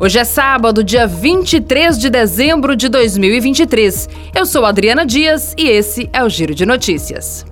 Hoje é sábado, dia 23 de dezembro de 2023. Eu sou Adriana Dias e esse é o Giro de Notícias.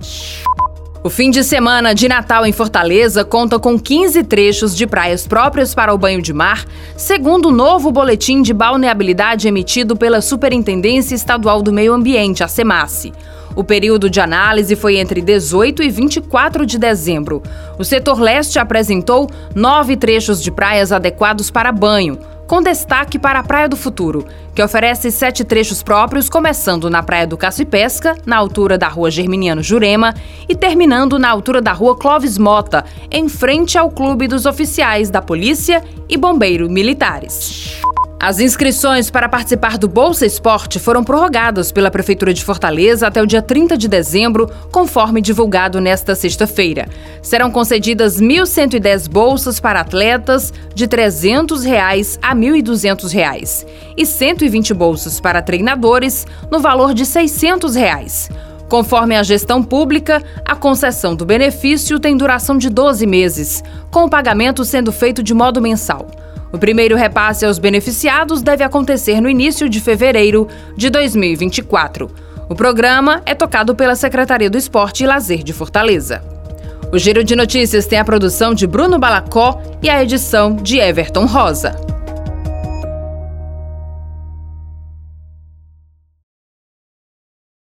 O fim de semana de Natal em Fortaleza conta com 15 trechos de praias próprias para o banho de mar, segundo o novo boletim de balneabilidade emitido pela Superintendência Estadual do Meio Ambiente, a SEMASSE. O período de análise foi entre 18 e 24 de dezembro. O setor leste apresentou nove trechos de praias adequados para banho, com destaque para a Praia do Futuro, que oferece sete trechos próprios, começando na Praia do Caço e Pesca, na altura da Rua Germiniano Jurema, e terminando na altura da Rua Clóvis Mota, em frente ao Clube dos Oficiais da Polícia e Bombeiro Militares. As inscrições para participar do Bolsa Esporte foram prorrogadas pela Prefeitura de Fortaleza até o dia 30 de dezembro, conforme divulgado nesta sexta-feira. Serão concedidas 1.110 bolsas para atletas de 300 reais a R$ 1.200 e 120 bolsas para treinadores no valor de 600 reais. Conforme a gestão pública, a concessão do benefício tem duração de 12 meses, com o pagamento sendo feito de modo mensal. O primeiro repasse aos beneficiados deve acontecer no início de fevereiro de 2024. O programa é tocado pela Secretaria do Esporte e Lazer de Fortaleza. O Giro de Notícias tem a produção de Bruno Balacó e a edição de Everton Rosa.